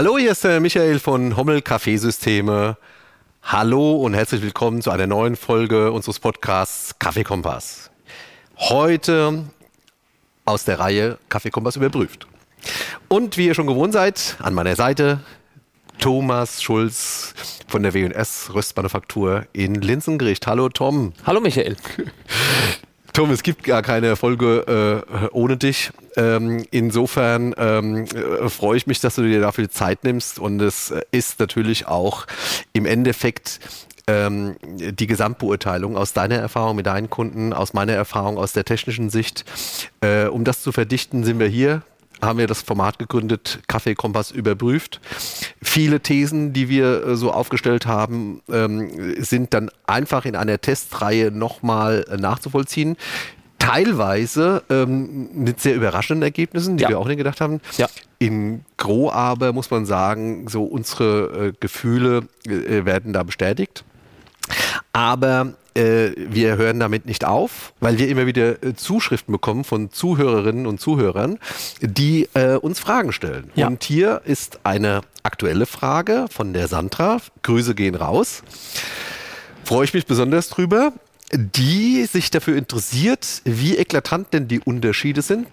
Hallo, hier ist der Michael von Hommel Kaffeesysteme. Hallo und herzlich willkommen zu einer neuen Folge unseres Podcasts Kaffeekompass. Heute aus der Reihe Kaffeekompass überprüft. Und wie ihr schon gewohnt seid, an meiner Seite Thomas Schulz von der W&S Röstmanufaktur in Linsengericht. Hallo Tom. Hallo Michael. Tom, es gibt gar keine Folge äh, ohne dich. Ähm, insofern ähm, äh, freue ich mich, dass du dir dafür Zeit nimmst und es ist natürlich auch im Endeffekt ähm, die Gesamtbeurteilung aus deiner Erfahrung mit deinen Kunden, aus meiner Erfahrung aus der technischen Sicht. Äh, um das zu verdichten, sind wir hier haben wir das Format gegründet, Kaffeekompass überprüft. Viele Thesen, die wir äh, so aufgestellt haben, ähm, sind dann einfach in einer Testreihe nochmal nachzuvollziehen. Teilweise ähm, mit sehr überraschenden Ergebnissen, die ja. wir auch nicht gedacht haben. Ja. Im Gro aber muss man sagen, so unsere äh, Gefühle äh, werden da bestätigt. Aber äh, wir hören damit nicht auf, weil wir immer wieder äh, Zuschriften bekommen von Zuhörerinnen und Zuhörern, die äh, uns Fragen stellen. Ja. Und hier ist eine aktuelle Frage von der Sandra. Grüße gehen raus. Freue ich mich besonders drüber, die sich dafür interessiert, wie eklatant denn die Unterschiede sind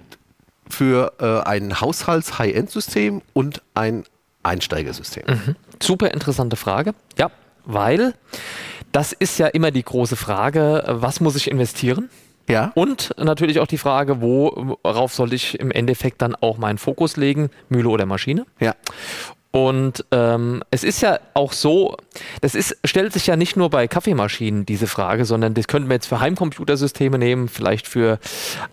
für äh, ein Haushalts-High-End-System und ein Einsteigersystem. Mhm. Super interessante Frage. Ja, weil das ist ja immer die große Frage, was muss ich investieren? Ja. Und natürlich auch die Frage, worauf soll ich im Endeffekt dann auch meinen Fokus legen, Mühle oder Maschine? Ja. Und ähm, es ist ja auch so, das ist, stellt sich ja nicht nur bei Kaffeemaschinen diese Frage, sondern das könnten wir jetzt für Heimcomputersysteme nehmen, vielleicht für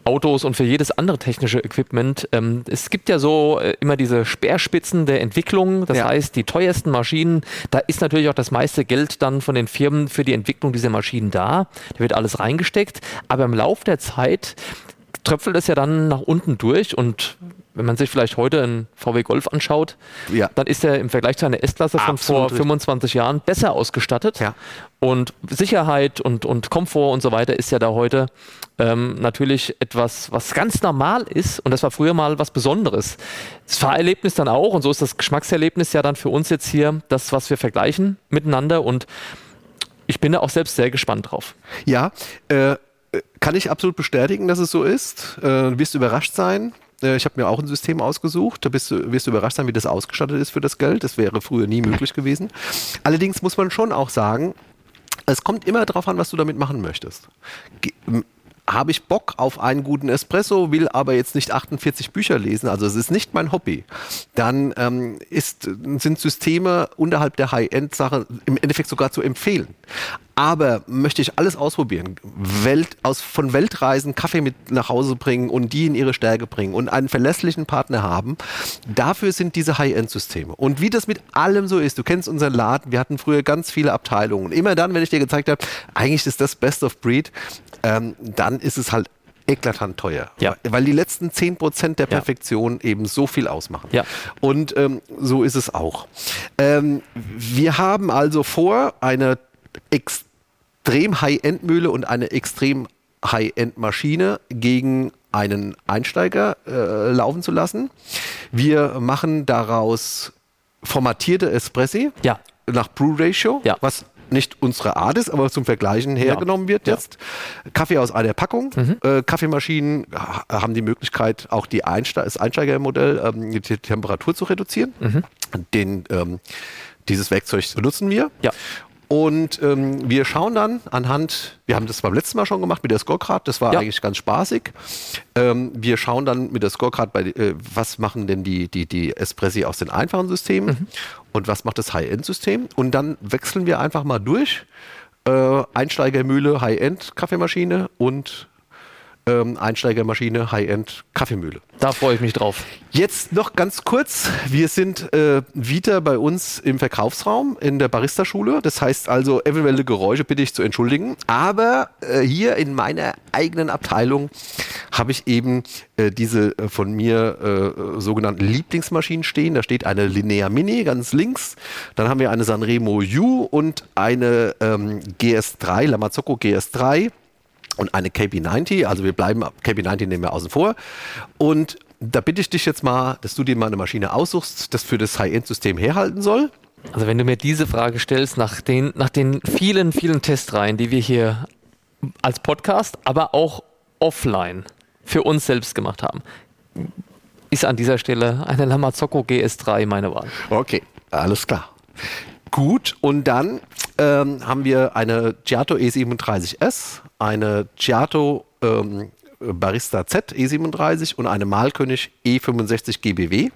Autos und für jedes andere technische Equipment. Ähm, es gibt ja so äh, immer diese Speerspitzen der Entwicklung, das ja. heißt, die teuersten Maschinen, da ist natürlich auch das meiste Geld dann von den Firmen für die Entwicklung dieser Maschinen da. Da wird alles reingesteckt, aber im Lauf der Zeit tröpfelt es ja dann nach unten durch und wenn man sich vielleicht heute einen VW Golf anschaut, ja. dann ist er im Vergleich zu einer S-Klasse von vor 25 Jahren besser ausgestattet. Ja. Und Sicherheit und, und Komfort und so weiter ist ja da heute ähm, natürlich etwas, was ganz normal ist. Und das war früher mal was Besonderes. Das Fahrerlebnis dann auch, und so ist das Geschmackserlebnis ja dann für uns jetzt hier das, was wir vergleichen miteinander. Und ich bin da auch selbst sehr gespannt drauf. Ja, äh, kann ich absolut bestätigen, dass es so ist. Äh, du wirst überrascht sein. Äh, ich habe mir auch ein System ausgesucht. Da bist du, wirst du überrascht sein, wie das ausgestattet ist für das Geld. Das wäre früher nie möglich gewesen. Allerdings muss man schon auch sagen, es kommt immer darauf an, was du damit machen möchtest habe ich Bock auf einen guten Espresso, will aber jetzt nicht 48 Bücher lesen, also es ist nicht mein Hobby, dann ähm, ist, sind Systeme unterhalb der High-End-Sache im Endeffekt sogar zu empfehlen. Aber möchte ich alles ausprobieren, Welt, aus, von Weltreisen Kaffee mit nach Hause bringen und die in ihre Stärke bringen und einen verlässlichen Partner haben, dafür sind diese High-End-Systeme. Und wie das mit allem so ist, du kennst unseren Laden, wir hatten früher ganz viele Abteilungen. Und immer dann, wenn ich dir gezeigt habe, eigentlich ist das Best of Breed, ähm, dann ist es halt eklatant teuer. Ja. Weil die letzten 10% der Perfektion ja. eben so viel ausmachen. Ja. Und ähm, so ist es auch. Ähm, wir haben also vor, eine extrem High-End-Mühle und eine extrem High-End-Maschine gegen einen Einsteiger äh, laufen zu lassen. Wir machen daraus formatierte Espressi ja. nach Brew Ratio, ja. was nicht unsere Art ist, aber zum Vergleichen hergenommen wird jetzt. Kaffee aus einer Packung. Mhm. Äh, Kaffeemaschinen haben die Möglichkeit, auch die Einste das Einsteigermodell, ähm, die Temperatur zu reduzieren. Mhm. Den, ähm, dieses Werkzeug benutzen wir. Ja. Und ähm, wir schauen dann anhand, wir haben das beim letzten Mal schon gemacht mit der Scorecard, das war ja. eigentlich ganz spaßig. Ähm, wir schauen dann mit der Scorecard, bei, äh, was machen denn die, die, die Espressi aus den einfachen Systemen mhm. und was macht das High-End-System. Und dann wechseln wir einfach mal durch. Äh, Einsteigermühle, High-End-Kaffeemaschine und ähm, Einsteigermaschine, High-End Kaffeemühle. Da freue ich mich drauf. Jetzt noch ganz kurz. Wir sind äh, wieder bei uns im Verkaufsraum in der Barista-Schule. Das heißt also, eventuelle Geräusche bitte ich zu entschuldigen. Aber äh, hier in meiner eigenen Abteilung habe ich eben äh, diese äh, von mir äh, sogenannten Lieblingsmaschinen stehen. Da steht eine Linear Mini ganz links. Dann haben wir eine Sanremo U und eine ähm, GS3, Lamazocco GS3 und eine KB90, also wir bleiben, KB90 nehmen wir außen vor. Und da bitte ich dich jetzt mal, dass du dir mal eine Maschine aussuchst, das für das High-End-System herhalten soll. Also wenn du mir diese Frage stellst, nach den, nach den vielen, vielen Testreihen, die wir hier als Podcast, aber auch offline für uns selbst gemacht haben, ist an dieser Stelle eine Lamazocco GS3 meine Wahl. Okay, alles klar. Gut, und dann ähm, haben wir eine Giato E37S, eine Giato ähm, Barista Z E37 und eine Malkönig E65 GBW.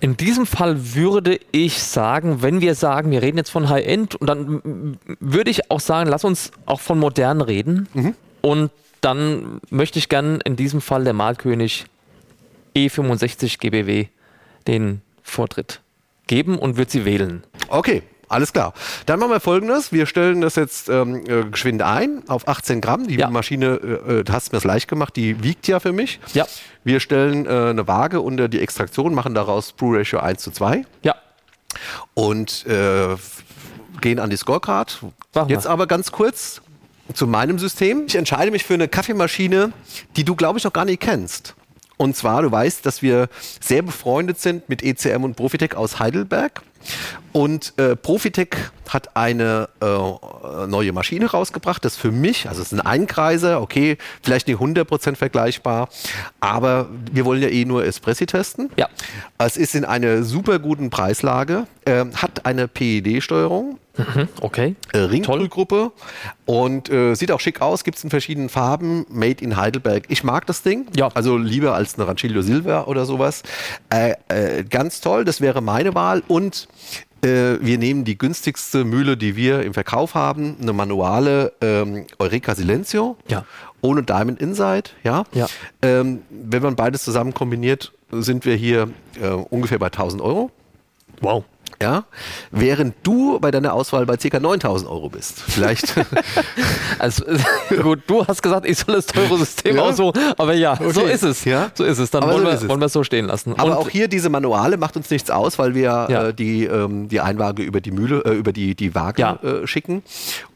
In diesem Fall würde ich sagen, wenn wir sagen, wir reden jetzt von High-End, und dann würde ich auch sagen, lass uns auch von modern reden. Mhm. Und dann möchte ich gern in diesem Fall der Malkönig E65 GBW den Vortritt geben und würde sie wählen. Okay, alles klar. Dann machen wir folgendes. Wir stellen das jetzt ähm, äh, geschwind ein auf 18 Gramm. Die ja. Maschine, äh, du hast mir das leicht gemacht, die wiegt ja für mich. Ja. Wir stellen äh, eine Waage unter die Extraktion, machen daraus Brew Ratio 1 zu 2. Ja. Und äh, gehen an die Scorecard. Machen jetzt wir. aber ganz kurz zu meinem System. Ich entscheide mich für eine Kaffeemaschine, die du, glaube ich, noch gar nicht kennst. Und zwar, du weißt, dass wir sehr befreundet sind mit ECM und Profitec aus Heidelberg. Und äh, Profitec hat eine äh, neue Maschine rausgebracht. Das für mich, also es ist ein Einkreiser, okay, vielleicht nicht 100% vergleichbar, aber wir wollen ja eh nur Espressi testen. Ja. Es ist in einer super guten Preislage, äh, hat eine PED-Steuerung. Mhm, okay. Äh, Ringtollgruppe und äh, sieht auch schick aus, gibt es in verschiedenen Farben, made in Heidelberg. Ich mag das Ding, ja. also lieber als eine Rancilio Silver oder sowas. Äh, äh, ganz toll, das wäre meine Wahl und äh, wir nehmen die günstigste Mühle, die wir im Verkauf haben, eine manuale ähm, Eureka Silencio. Ja. Ohne Diamond Inside, ja. ja. Ähm, wenn man beides zusammen kombiniert, sind wir hier äh, ungefähr bei 1000 Euro. Wow. Ja, während du bei deiner Auswahl bei ca. 9000 Euro bist. Vielleicht. also, gut, du hast gesagt, ich soll das teure System ja. aussuchen, aber ja, okay. so ist es. Ja? So ist es. Dann wollen, so wir, wollen wir es so stehen lassen. Aber Und auch hier diese Manuale macht uns nichts aus, weil wir ja. äh, die, ähm, die Einwaage über die Mühle, äh, über die, die Waage ja. äh, schicken.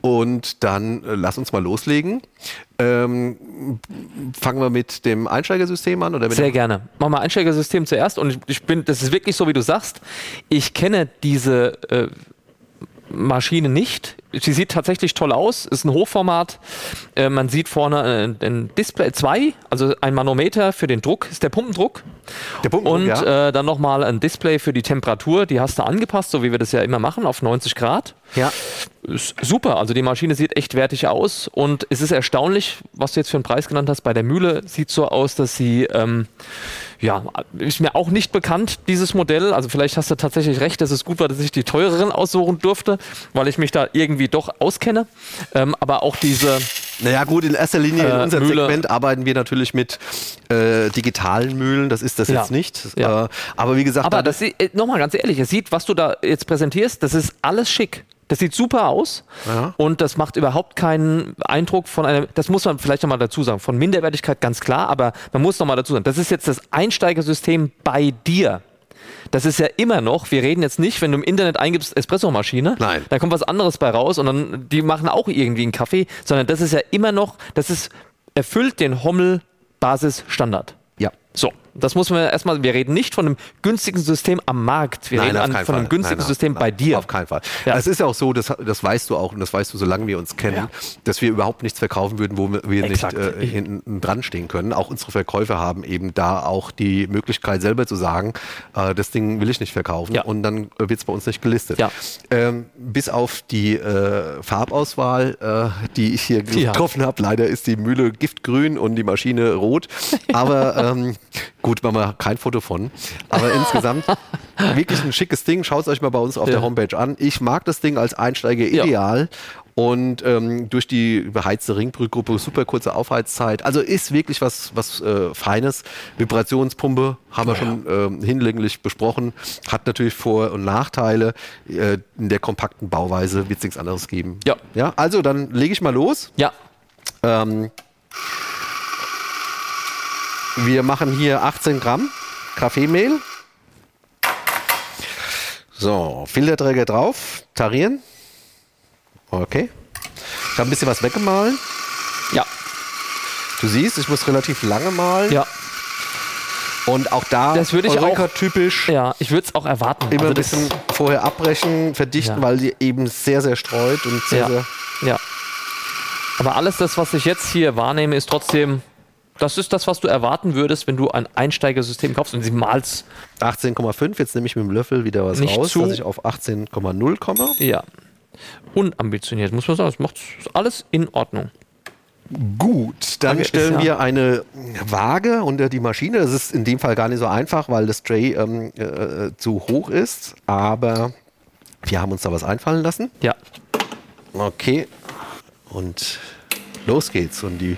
Und dann äh, lass uns mal loslegen. Ähm, fangen wir mit dem Einsteigersystem an? Oder Sehr gerne. Machen wir Einsteigersystem zuerst. Und ich bin, das ist wirklich so, wie du sagst. Ich kenne diese äh, Maschine nicht. Sie sieht tatsächlich toll aus, ist ein Hochformat. Äh, man sieht vorne äh, ein Display 2, also ein Manometer für den Druck, ist der Pumpendruck. Der Pumpendruck Und ja. äh, dann nochmal ein Display für die Temperatur, die hast du angepasst, so wie wir das ja immer machen, auf 90 Grad. Ja. Ist super, also die Maschine sieht echt wertig aus und es ist erstaunlich, was du jetzt für einen Preis genannt hast. Bei der Mühle sieht so aus, dass sie ähm, ja, ist mir auch nicht bekannt, dieses Modell. Also vielleicht hast du tatsächlich recht, dass es gut war, dass ich die teureren aussuchen durfte, weil ich mich da irgendwie doch auskenne. Ähm, aber auch diese. Naja gut, in erster Linie in äh, unserem Mühle. Segment arbeiten wir natürlich mit äh, digitalen Mühlen. Das ist das ja. jetzt nicht. Ja. Äh, aber wie gesagt, aber das, das äh, nochmal ganz ehrlich, es sieht, was du da jetzt präsentierst, das ist alles schick. Das sieht super aus ja. und das macht überhaupt keinen Eindruck von einer, das muss man vielleicht nochmal dazu sagen, von Minderwertigkeit ganz klar, aber man muss nochmal dazu sagen, das ist jetzt das Einsteigersystem bei dir. Das ist ja immer noch, wir reden jetzt nicht, wenn du im Internet eingibst Espressomaschine, Nein. da kommt was anderes bei raus und dann, die machen auch irgendwie einen Kaffee, sondern das ist ja immer noch, das ist, erfüllt den Hommel-Basis-Standard. Ja. So, das muss man erstmal, wir reden nicht von einem günstigen System am Markt, wir nein, reden an, von einem günstigen nein, nein, System bei dir. Auf keinen Fall. Ja. Es ist ja auch so, das, das weißt du auch und das weißt du, solange wir uns kennen, ja. dass wir überhaupt nichts verkaufen würden, wo wir Exakt. nicht äh, hinten dran stehen können. Auch unsere Verkäufer haben eben da auch die Möglichkeit selber zu sagen, äh, das Ding will ich nicht verkaufen ja. und dann wird es bei uns nicht gelistet. Ja. Ähm, bis auf die äh, Farbauswahl, äh, die ich hier getroffen habe, leider ist die Mühle giftgrün und die Maschine rot. Aber ähm, gut, machen wir kein Foto von. Aber insgesamt wirklich ein schickes Ding. Schaut es euch mal bei uns auf ja. der Homepage an. Ich mag das Ding als Einsteiger ideal. Ja. Und ähm, durch die beheizte Ringbrückgruppe super kurze Aufheizzeit. Also ist wirklich was, was äh, Feines. Vibrationspumpe haben wir ja. schon ähm, hinlänglich besprochen. Hat natürlich Vor- und Nachteile. Äh, in der kompakten Bauweise wird es nichts anderes geben. Ja. ja. Also dann lege ich mal los. Ja. Ähm, wir machen hier 18 Gramm Kaffeemehl. So, Filterträger drauf, tarieren. Okay. Ich habe ein bisschen was weggemahlen. Ja. Du siehst, ich muss relativ lange malen. Ja. Und auch da das würde ich auch typisch. Ja, ich würde es auch erwarten. Immer also ein bisschen vorher abbrechen, verdichten, ja. weil sie eben sehr, sehr streut und sehr, ja. sehr. Ja. Aber alles das, was ich jetzt hier wahrnehme, ist trotzdem das ist das, was du erwarten würdest, wenn du ein Einsteigersystem kaufst und sie malst. 18,5, jetzt nehme ich mit dem Löffel wieder was Nicht raus, zu dass ich auf 18,0 komme. Ja. Unambitioniert, muss man sagen. Das macht alles in Ordnung. Gut, dann Frage stellen ist, ja. wir eine Waage unter die Maschine. Das ist in dem Fall gar nicht so einfach, weil das Tray ähm, äh, zu hoch ist. Aber wir haben uns da was einfallen lassen. Ja. Okay. Und los geht's. Und die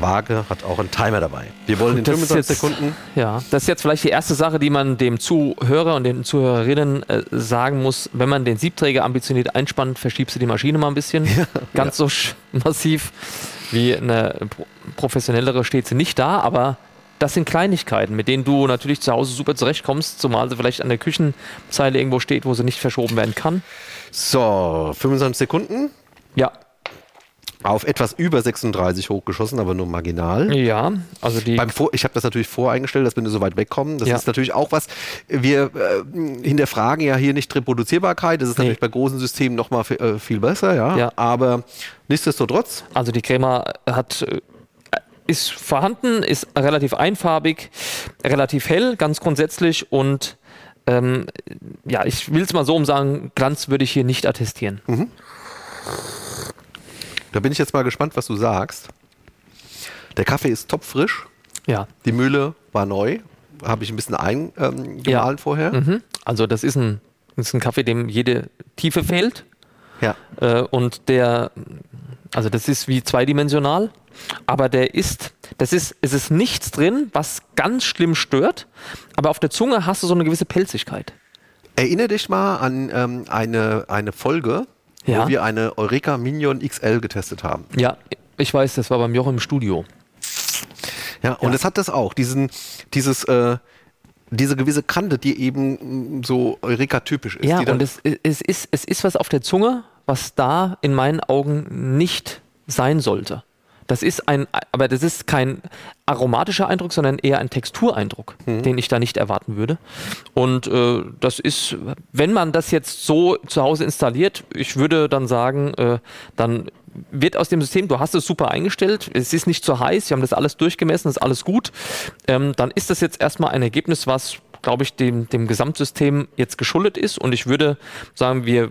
Waage hat auch einen Timer dabei. Wir wollen in 25 Sekunden. Ja, das ist jetzt vielleicht die erste Sache, die man dem Zuhörer und den Zuhörerinnen äh, sagen muss. Wenn man den Siebträger ambitioniert einspannt, verschiebst du die Maschine mal ein bisschen. Ja, Ganz ja. so massiv wie eine professionellere steht sie nicht da, aber das sind Kleinigkeiten, mit denen du natürlich zu Hause super zurechtkommst, zumal sie vielleicht an der Küchenzeile irgendwo steht, wo sie nicht verschoben werden kann. So, 25 Sekunden. Ja, auf etwas über 36 hochgeschossen, aber nur marginal. Ja, also die. Beim Vor ich habe das natürlich voreingestellt, dass wir nur so weit wegkommen. Das ja. ist natürlich auch was. Wir äh, hinterfragen ja hier nicht Reproduzierbarkeit. Das ist nee. natürlich bei großen Systemen nochmal äh, viel besser, ja. ja. Aber nichtsdestotrotz. Also die Crema hat äh, ist vorhanden, ist relativ einfarbig, relativ hell, ganz grundsätzlich und ähm, ja, ich will es mal so umsagen, Glanz würde ich hier nicht attestieren. Mhm. Da bin ich jetzt mal gespannt, was du sagst. Der Kaffee ist topfrisch. Ja. Die Mühle war neu. Habe ich ein bisschen eingemahlen ähm, ja. vorher. Mhm. Also das ist ein, das ist ein Kaffee, dem jede Tiefe fehlt. Ja. Äh, und der, also das ist wie zweidimensional, aber der ist, das ist, es ist nichts drin, was ganz schlimm stört, aber auf der Zunge hast du so eine gewisse Pelzigkeit. Erinnere dich mal an ähm, eine, eine Folge, ja. wo wir eine Eureka Minion XL getestet haben. Ja, ich weiß, das war beim Jochen im Studio. Ja, und ja. es hat das auch, diesen, dieses, äh, diese gewisse Kante, die eben so Eureka-typisch ist. Ja, und es, es, ist, es ist was auf der Zunge, was da in meinen Augen nicht sein sollte. Das ist ein, aber das ist kein aromatischer Eindruck, sondern eher ein Textureindruck, mhm. den ich da nicht erwarten würde. Und äh, das ist, wenn man das jetzt so zu Hause installiert, ich würde dann sagen, äh, dann wird aus dem System, du hast es super eingestellt, es ist nicht zu heiß, wir haben das alles durchgemessen, ist alles gut, ähm, dann ist das jetzt erstmal ein Ergebnis, was glaube ich, dem, dem Gesamtsystem jetzt geschuldet ist. Und ich würde sagen, wir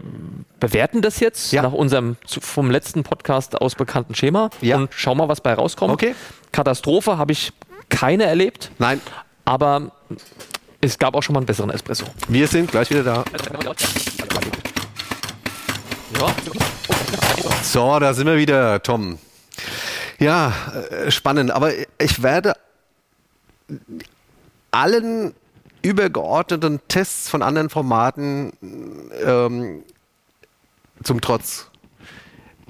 bewerten das jetzt ja. nach unserem vom letzten Podcast aus bekannten Schema ja. und schauen mal, was bei rauskommt. Okay. Katastrophe habe ich keine erlebt. Nein. Aber es gab auch schon mal einen besseren Espresso. Wir sind gleich wieder da. So, da sind wir wieder, Tom. Ja, äh, spannend. Aber ich werde allen übergeordneten Tests von anderen Formaten ähm, zum Trotz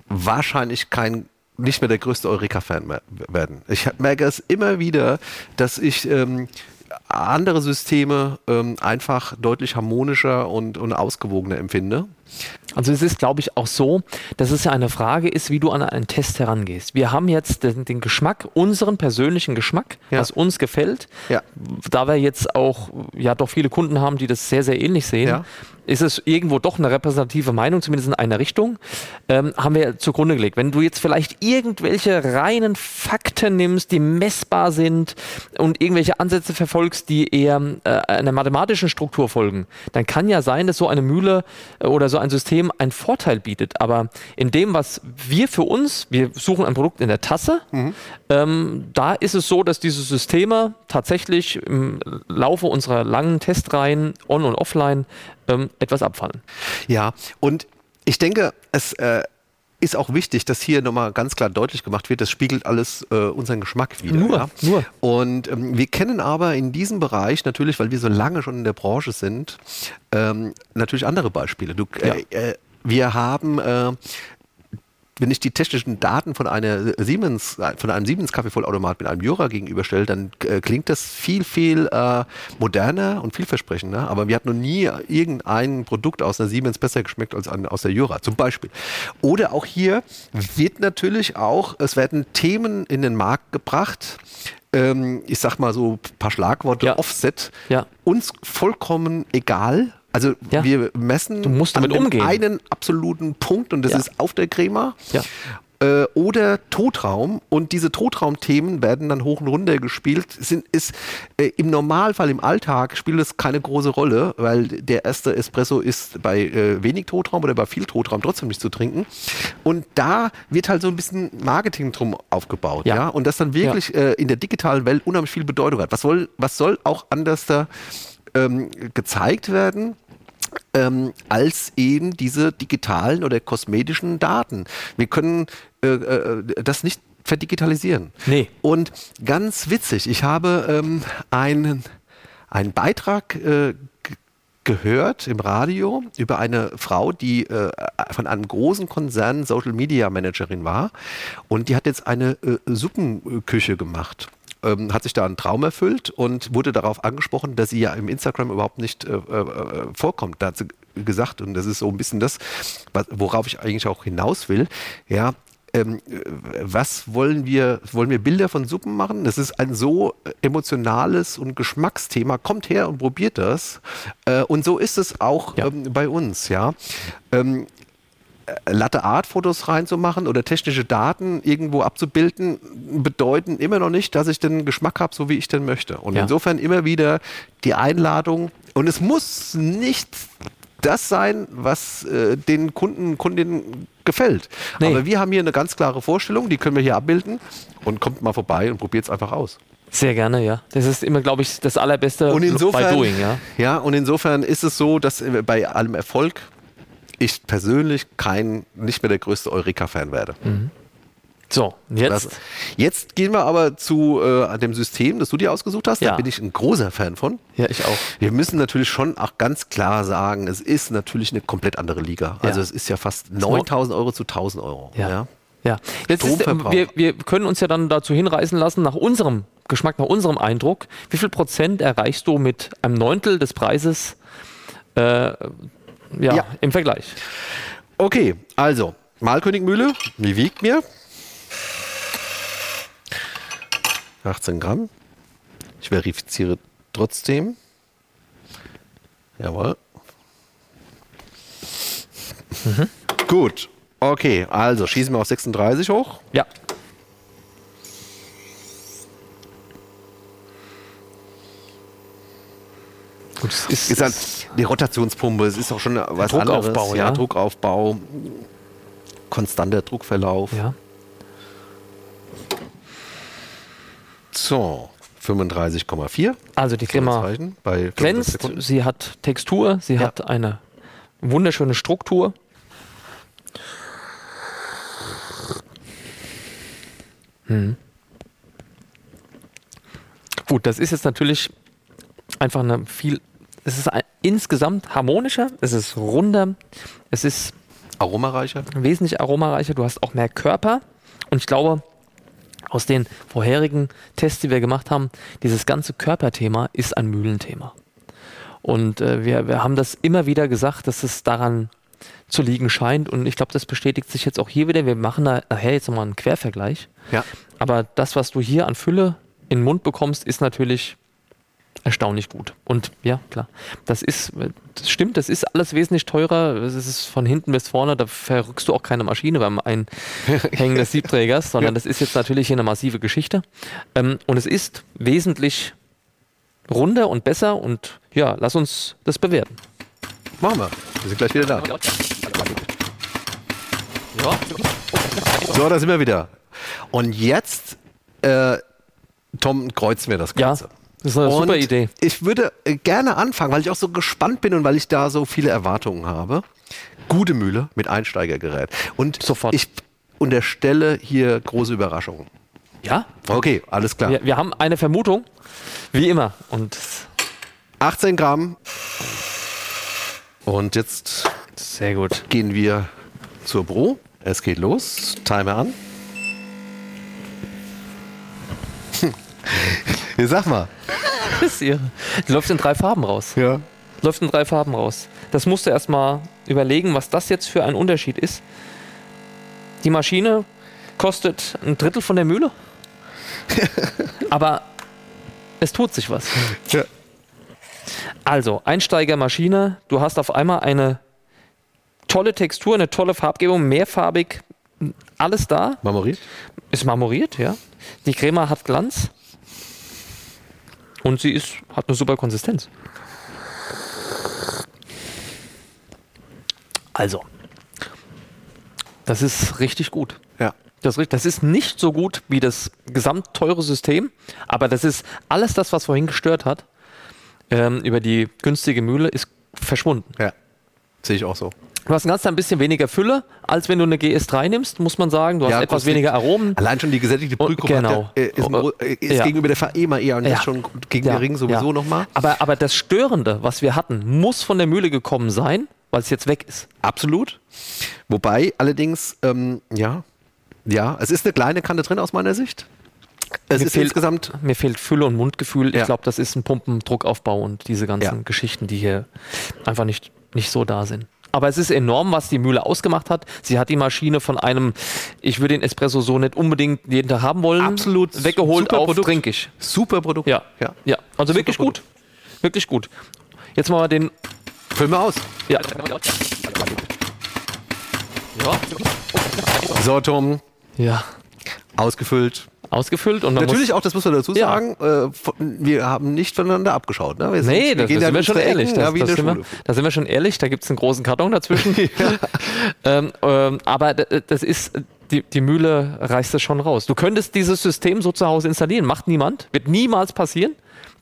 wahrscheinlich kein nicht mehr der größte Eureka-Fan werden. Ich merke es immer wieder, dass ich ähm, andere Systeme ähm, einfach deutlich harmonischer und, und ausgewogener empfinde. Also es ist, glaube ich, auch so, dass es ja eine Frage ist, wie du an einen Test herangehst. Wir haben jetzt den, den Geschmack, unseren persönlichen Geschmack, ja. was uns gefällt. Ja. Da wir jetzt auch ja doch viele Kunden haben, die das sehr, sehr ähnlich sehen, ja. ist es irgendwo doch eine repräsentative Meinung, zumindest in einer Richtung, ähm, haben wir zugrunde gelegt. Wenn du jetzt vielleicht irgendwelche reinen Fakten nimmst, die messbar sind und irgendwelche Ansätze verfolgst, die eher äh, einer mathematischen Struktur folgen, dann kann ja sein, dass so eine Mühle äh, oder so ein System einen Vorteil bietet. Aber in dem, was wir für uns, wir suchen ein Produkt in der Tasse, mhm. ähm, da ist es so, dass diese Systeme tatsächlich im Laufe unserer langen Testreihen on- und offline ähm, etwas abfallen. Ja, und ich denke, es äh, ist auch wichtig, dass hier nochmal ganz klar deutlich gemacht wird, das spiegelt alles äh, unseren Geschmack wieder. Nur, ja? nur. Und ähm, wir kennen aber in diesem Bereich natürlich, weil wir so lange schon in der Branche sind, ähm, natürlich andere Beispiele. Du, äh, ja. äh, wir haben äh, wenn ich die technischen Daten von einer Siemens, von einem Siemens Kaffeevollautomat mit einem Jura gegenüberstelle, dann äh, klingt das viel, viel äh, moderner und vielversprechender. Aber mir hat noch nie irgendein Produkt aus einer Siemens besser geschmeckt als an, aus der Jura, zum Beispiel. Oder auch hier wird natürlich auch, es werden Themen in den Markt gebracht, ähm, ich sag mal so ein paar Schlagworte, ja. Offset, ja. uns vollkommen egal. Also ja. wir messen du musst damit umgehen. einen absoluten Punkt und das ist auf der Crema. Ja äh, oder Totraum. Und diese Totraumthemen werden dann hoch und runter gespielt. Sind, ist, äh, Im Normalfall, im Alltag spielt es keine große Rolle, weil der erste Espresso ist bei äh, wenig Totraum oder bei viel Totraum trotzdem nicht zu trinken. Und da wird halt so ein bisschen Marketing drum aufgebaut. Ja. ja? Und das dann wirklich ja. äh, in der digitalen Welt unheimlich viel Bedeutung hat. Was soll, was soll auch anders da ähm, gezeigt werden? Ähm, als eben diese digitalen oder kosmetischen Daten. Wir können äh, äh, das nicht verdigitalisieren. Nee. Und ganz witzig, ich habe ähm, einen, einen Beitrag äh, gehört im Radio über eine Frau, die äh, von einem großen Konzern Social Media Managerin war und die hat jetzt eine äh, Suppenküche gemacht ähm, hat sich da einen Traum erfüllt und wurde darauf angesprochen, dass sie ja im Instagram überhaupt nicht äh, äh, vorkommt. Da hat sie gesagt, und das ist so ein bisschen das, worauf ich eigentlich auch hinaus will, ja, ähm, was wollen wir, wollen wir Bilder von Suppen machen? Das ist ein so emotionales und Geschmacksthema. Kommt her und probiert das. Äh, und so ist es auch ja. ähm, bei uns, ja. Ähm, Latte-Art-Fotos reinzumachen oder technische Daten irgendwo abzubilden, bedeuten immer noch nicht, dass ich den Geschmack habe, so wie ich den möchte. Und ja. insofern immer wieder die Einladung. Und es muss nicht das sein, was äh, den Kunden, Kundinnen gefällt. Nee. Aber wir haben hier eine ganz klare Vorstellung, die können wir hier abbilden und kommt mal vorbei und probiert es einfach aus. Sehr gerne, ja. Das ist immer, glaube ich, das allerbeste und insofern, bei Doing, ja. Ja, und insofern ist es so, dass bei allem Erfolg ich persönlich kein, nicht mehr der größte Eureka-Fan werde. Mhm. So, jetzt? Das, jetzt gehen wir aber zu äh, dem System, das du dir ausgesucht hast. Ja. Da bin ich ein großer Fan von. Ja, ich auch. Wir müssen natürlich schon auch ganz klar sagen, es ist natürlich eine komplett andere Liga. Ja. Also es ist ja fast 9000 Euro zu 1000 Euro. Ja. ja. ja. Jetzt ist, äh, wir, wir können uns ja dann dazu hinreißen lassen, nach unserem Geschmack, nach unserem Eindruck, wie viel Prozent erreichst du mit einem Neuntel des Preises äh, ja, ja, im Vergleich. Okay, also Malkönigmühle, wie wiegt mir? 18 Gramm. Ich verifiziere trotzdem. Jawohl. Mhm. Gut. Okay, also schießen wir auf 36 hoch. Ja. Gut, es ist, ist halt die Rotationspumpe, es ist auch schon was Druckaufbau, anderes. Ja, ja, Druckaufbau, konstanter Druckverlauf. Ja. So, 35,4. Also die Crema glänzt, sie hat Textur, sie ja. hat eine wunderschöne Struktur. Hm. Gut, das ist jetzt natürlich einfach eine viel es ist insgesamt harmonischer, es ist runder, es ist aromareicher. Wesentlich aromareicher. Du hast auch mehr Körper. Und ich glaube, aus den vorherigen Tests, die wir gemacht haben, dieses ganze Körperthema ist ein Mühlenthema. Und äh, wir, wir haben das immer wieder gesagt, dass es daran zu liegen scheint. Und ich glaube, das bestätigt sich jetzt auch hier wieder. Wir machen da nachher jetzt nochmal einen Quervergleich. Ja. Aber das, was du hier an Fülle in den Mund bekommst, ist natürlich erstaunlich gut. Und ja, klar, das ist, das stimmt, das ist alles wesentlich teurer. Es ist von hinten bis vorne, da verrückst du auch keine Maschine beim Einhängen des Siebträgers, sondern das ist jetzt natürlich hier eine massive Geschichte. Ähm, und es ist wesentlich runder und besser und ja, lass uns das bewerten. Machen wir. Wir sind gleich wieder da. Ja. So, da sind wir wieder. Und jetzt, äh, Tom, kreuzen wir das Ganze. Ja. Das ist eine und super Idee. Ich würde äh, gerne anfangen, weil ich auch so gespannt bin und weil ich da so viele Erwartungen habe. Gute Mühle mit Einsteigergerät. Und Sofort. ich unterstelle hier große Überraschungen. Ja? Okay, alles klar. Wir, wir haben eine Vermutung, wie immer. Und 18 Gramm. Und jetzt sehr gut. Gehen wir zur Bro. Es geht los. Timer an. Ja, sag mal. Ihre. Die läuft in drei Farben raus. Ja. Läuft in drei Farben raus. Das musst du erstmal überlegen, was das jetzt für ein Unterschied ist. Die Maschine kostet ein Drittel von der Mühle. Aber es tut sich was. Ja. Also, Einsteigermaschine, du hast auf einmal eine tolle Textur, eine tolle Farbgebung, mehrfarbig, alles da. Marmoriert? Ist marmoriert, ja. Die Crema hat Glanz. Und sie ist, hat eine super Konsistenz. Also, das ist richtig gut. Ja. Das, das ist nicht so gut wie das gesamtteure System, aber das ist alles das, was vorhin gestört hat, ähm, über die günstige Mühle, ist verschwunden. Ja, sehe ich auch so. Du hast ein ganz ein bisschen weniger Fülle, als wenn du eine GS3 nimmst, muss man sagen. Du hast ja, etwas weniger Aromen. Allein schon die gesättigte Brühgruppe genau. Äh, ist, ein, äh, ist ja. gegenüber der VE eher und ja. ist schon gegen ja. den Ring sowieso ja. nochmal. Aber, aber das Störende, was wir hatten, muss von der Mühle gekommen sein, weil es jetzt weg ist. Absolut. Wobei allerdings, ähm, ja, ja, es ist eine kleine Kante drin aus meiner Sicht. Es mir ist fehlt, insgesamt. Mir fehlt Fülle und Mundgefühl. Ich glaube, das ist ein Pumpendruckaufbau und diese ganzen. Geschichten, die hier einfach nicht, nicht so da sind. Aber es ist enorm, was die Mühle ausgemacht hat. Sie hat die Maschine von einem, ich würde den Espresso so nicht unbedingt jeden Tag haben wollen. Absolut. Weggeholt Super auf Produkt. trinkig. Super Produkt. Ja, ja. ja. Also Super wirklich Produkt. gut. Wirklich gut. Jetzt mal den. Füllen wir aus. Ja. ja. So, Tom. Ja. Ausgefüllt ausgefüllt. Und Natürlich auch, das muss man dazu sagen, ja. äh, wir haben nicht voneinander abgeschaut. Ne? Wir sind, nee, das, wir das sind wir schon ehrlich. Das, ja, das sind wir, da sind wir schon ehrlich, da gibt es einen großen Karton dazwischen. ähm, ähm, aber das ist, die, die Mühle reißt es schon raus. Du könntest dieses System so zu Hause installieren, macht niemand, wird niemals passieren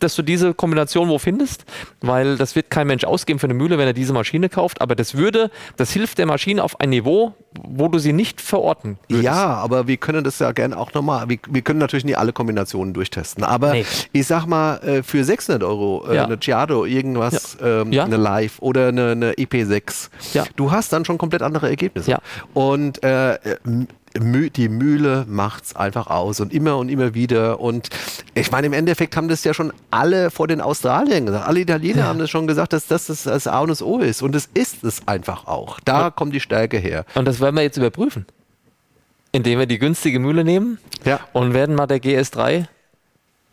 dass du diese Kombination wo findest, weil das wird kein Mensch ausgeben für eine Mühle, wenn er diese Maschine kauft, aber das würde, das hilft der Maschine auf ein Niveau, wo du sie nicht verorten würdest. Ja, aber wir können das ja gerne auch nochmal, wir, wir können natürlich nie alle Kombinationen durchtesten, aber nee. ich sag mal, äh, für 600 Euro äh, ja. eine Giado, irgendwas, ja. Ähm, ja. eine Live oder eine, eine EP6, du hast dann schon komplett andere Ergebnisse. Und äh, die Mühle macht es einfach aus und immer und immer wieder. Und ich meine, im Endeffekt haben das ja schon alle vor den Australiern gesagt. Alle Italiener ja. haben das schon gesagt, dass das das, das A und das O ist. Und es ist es einfach auch. Da ja. kommt die Stärke her. Und das werden wir jetzt überprüfen. Indem wir die günstige Mühle nehmen ja. und werden mal der GS3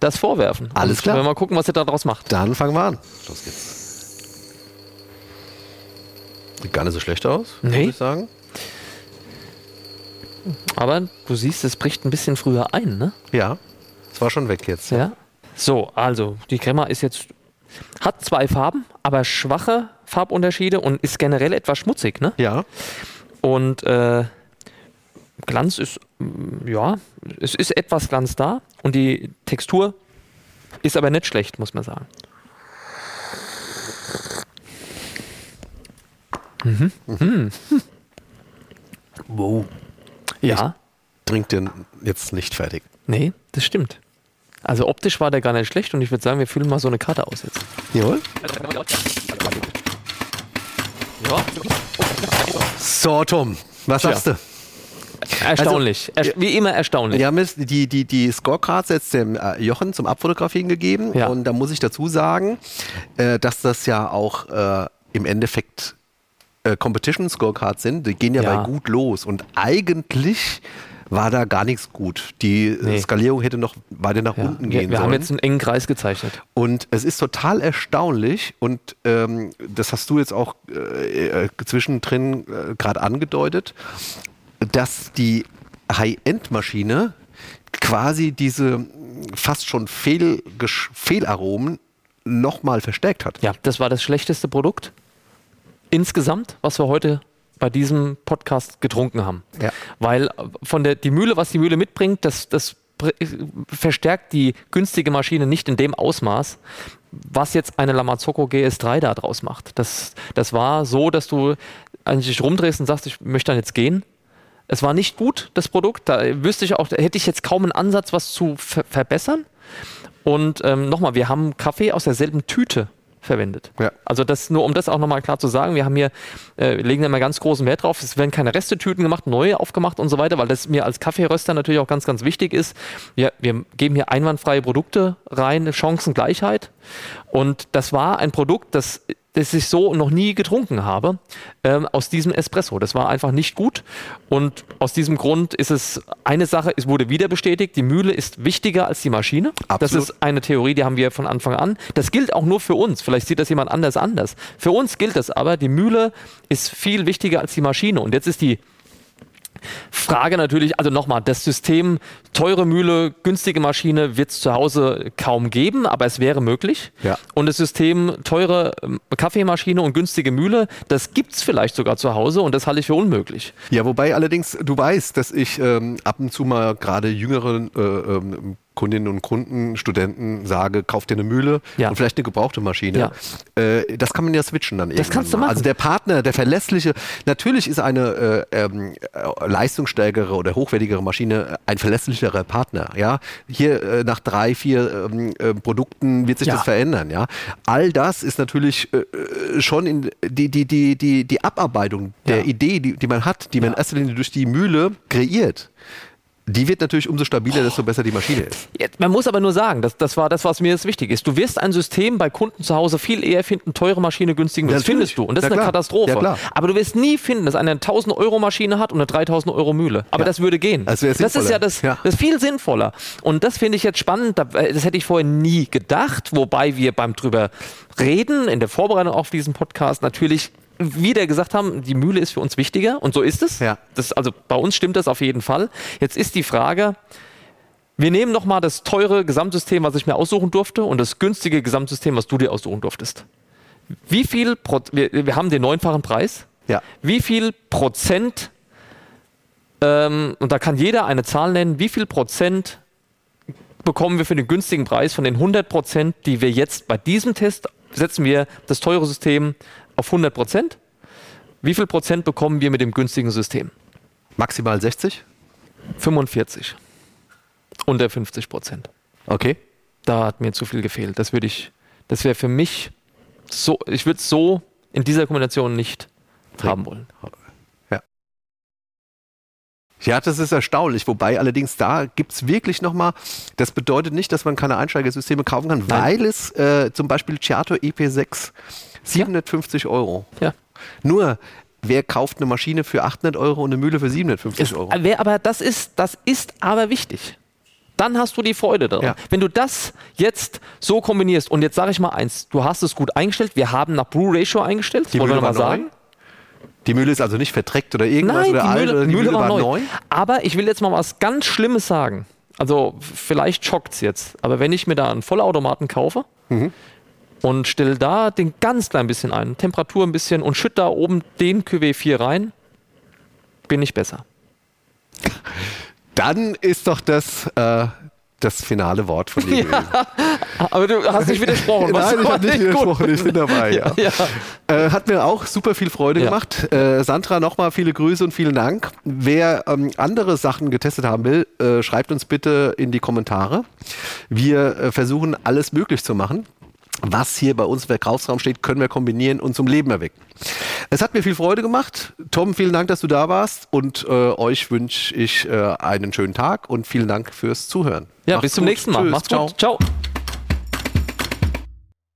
das vorwerfen. Alles und klar. Wir mal gucken, was er daraus macht. Dann fangen wir an. Los geht's. Sieht gar nicht so schlecht aus, nee. muss ich sagen. Aber du siehst, es bricht ein bisschen früher ein, ne? Ja, es war schon weg jetzt. Ja. So, also die Crema ist jetzt hat zwei Farben, aber schwache Farbunterschiede und ist generell etwas schmutzig, ne? Ja. Und äh, Glanz ist, mm, ja, es ist etwas Glanz da und die Textur ist aber nicht schlecht, muss man sagen. Mhm. Mhm. Wow. Ja. Ich trink den jetzt nicht fertig. Nee, das stimmt. Also optisch war der gar nicht schlecht und ich würde sagen, wir füllen mal so eine Karte aus jetzt. Jawohl. Ja. So, Tom, was sagst du? Erstaunlich. Also, wie immer erstaunlich. Wir haben jetzt die, die, die Scorecards jetzt dem äh, Jochen zum Abfotografieren gegeben. Ja. Und da muss ich dazu sagen, äh, dass das ja auch äh, im Endeffekt äh, Competition Scorecards sind, die gehen ja, ja, bei gut los. Und eigentlich war da gar nichts gut. Die nee. Skalierung hätte noch weiter nach ja. unten gehen wir, wir sollen. Wir haben jetzt einen engen Kreis gezeichnet. Und es ist total erstaunlich und ähm, das hast du jetzt auch äh, äh zwischendrin äh, gerade angedeutet, dass die High-End-Maschine quasi diese fast schon Fehl Fehlaromen nochmal verstärkt hat. Ja, das war das schlechteste Produkt insgesamt, was wir heute bei diesem Podcast getrunken haben. Ja. Weil von der die Mühle, was die Mühle mitbringt, das, das verstärkt die günstige Maschine nicht in dem Ausmaß, was jetzt eine Lamazocco GS3 da draus macht. Das, das war so, dass du eigentlich dich rumdrehst und sagst, ich möchte dann jetzt gehen. Es war nicht gut, das Produkt. Da wüsste ich auch, da hätte ich jetzt kaum einen Ansatz, was zu ver verbessern. Und ähm, nochmal, wir haben Kaffee aus derselben Tüte verwendet. Ja. Also das nur, um das auch nochmal klar zu sagen, wir haben hier, äh, legen da mal ganz großen Wert drauf, es werden keine Restetüten gemacht, neue aufgemacht und so weiter, weil das mir als Kaffeeröster natürlich auch ganz, ganz wichtig ist. Wir, wir geben hier einwandfreie Produkte rein, Chancengleichheit. Und das war ein Produkt, das das ich so noch nie getrunken habe, ähm, aus diesem Espresso. Das war einfach nicht gut. Und aus diesem Grund ist es eine Sache, es wurde wieder bestätigt, die Mühle ist wichtiger als die Maschine. Absolut. Das ist eine Theorie, die haben wir von Anfang an. Das gilt auch nur für uns. Vielleicht sieht das jemand anders anders. Für uns gilt das aber, die Mühle ist viel wichtiger als die Maschine. Und jetzt ist die Frage natürlich, also nochmal, das System teure Mühle, günstige Maschine wird es zu Hause kaum geben, aber es wäre möglich. Ja. Und das System teure ähm, Kaffeemaschine und günstige Mühle, das gibt es vielleicht sogar zu Hause und das halte ich für unmöglich. Ja, wobei allerdings du weißt, dass ich ähm, ab und zu mal gerade jüngeren äh, ähm, Kundinnen und Kunden, Studenten sage, kauf dir eine Mühle ja. und vielleicht eine gebrauchte Maschine. Ja. Äh, das kann man ja switchen dann Das kannst du machen. Also der Partner, der verlässliche, natürlich ist eine äh, ähm, leistungsstärkere oder hochwertigere Maschine ein verlässlicherer Partner. Ja, hier äh, nach drei, vier ähm, äh, Produkten wird sich ja. das verändern. Ja, all das ist natürlich äh, äh, schon in die die die die die Abarbeitung der Idee, die, die man hat, die man erst durch die Mühle kreiert die wird natürlich umso stabiler, desto besser die Maschine ist. Jetzt, man muss aber nur sagen, das, das war das, was mir jetzt wichtig ist. Du wirst ein System bei Kunden zu Hause viel eher finden, teure Maschine, günstigen. Ja, das findest du. Und das ja, ist eine klar. Katastrophe. Ja, aber du wirst nie finden, dass eine 1000 Euro Maschine hat und eine 3000 Euro Mühle. Aber das würde gehen. Das, das ist ja das, das ist viel sinnvoller. Und das finde ich jetzt spannend. Äh, das hätte ich vorher nie gedacht. Wobei wir beim drüber reden, in der Vorbereitung auf diesen Podcast natürlich wieder gesagt haben, die Mühle ist für uns wichtiger und so ist es. Ja. Das, also bei uns stimmt das auf jeden Fall. Jetzt ist die Frage, wir nehmen nochmal das teure Gesamtsystem, was ich mir aussuchen durfte und das günstige Gesamtsystem, was du dir aussuchen durftest. Wie viel, Pro wir, wir haben den neunfachen Preis. Ja. Wie viel Prozent, ähm, und da kann jeder eine Zahl nennen, wie viel Prozent bekommen wir für den günstigen Preis von den 100 Prozent, die wir jetzt bei diesem Test setzen wir das teure System auf 100 Prozent. Wie viel Prozent bekommen wir mit dem günstigen System? Maximal 60? 45. Unter 50 Prozent. Okay. Da hat mir zu viel gefehlt. Das würde ich, das wäre für mich so, ich würde es so in dieser Kombination nicht Trinken. haben wollen. Ja. Ja, das ist erstaunlich. Wobei allerdings da gibt es wirklich nochmal, das bedeutet nicht, dass man keine Einsteigersysteme kaufen kann, Nein. weil es äh, zum Beispiel Chiato EP6 750 ja. Euro. Ja. Nur, wer kauft eine Maschine für 800 Euro und eine Mühle für 750 Euro? wer, aber das ist, das ist aber wichtig. Dann hast du die Freude daran. Ja. Wenn du das jetzt so kombinierst und jetzt sage ich mal eins, du hast es gut eingestellt, wir haben nach Brew Ratio eingestellt, die wollen wir mal sagen. Die Mühle ist also nicht verdreckt oder irgendwas Nein, oder die Mühle, alt, die Mühle, Mühle war, war neu. neu. Aber ich will jetzt mal was ganz Schlimmes sagen. Also vielleicht schockt es jetzt, aber wenn ich mir da einen Vollautomaten kaufe, mhm und stelle da den ganz klein bisschen ein, Temperatur ein bisschen und schütte da oben den QW4 rein, bin ich besser. Dann ist doch das äh, das finale Wort von dir. Ja, aber du hast nicht widersprochen. Nein, ich habe nicht widersprochen, gut. ich bin dabei. Ja. ja. Äh, hat mir auch super viel Freude gemacht. Äh, Sandra, nochmal viele Grüße und vielen Dank. Wer ähm, andere Sachen getestet haben will, äh, schreibt uns bitte in die Kommentare. Wir äh, versuchen alles möglich zu machen was hier bei uns im Verkaufsraum steht, können wir kombinieren und zum Leben erwecken. Es hat mir viel Freude gemacht. Tom, vielen Dank, dass du da warst und äh, euch wünsche ich äh, einen schönen Tag und vielen Dank fürs Zuhören. Ja, Macht's bis zum gut. nächsten Mal. Tschüss. Macht's Ciao. gut. Ciao.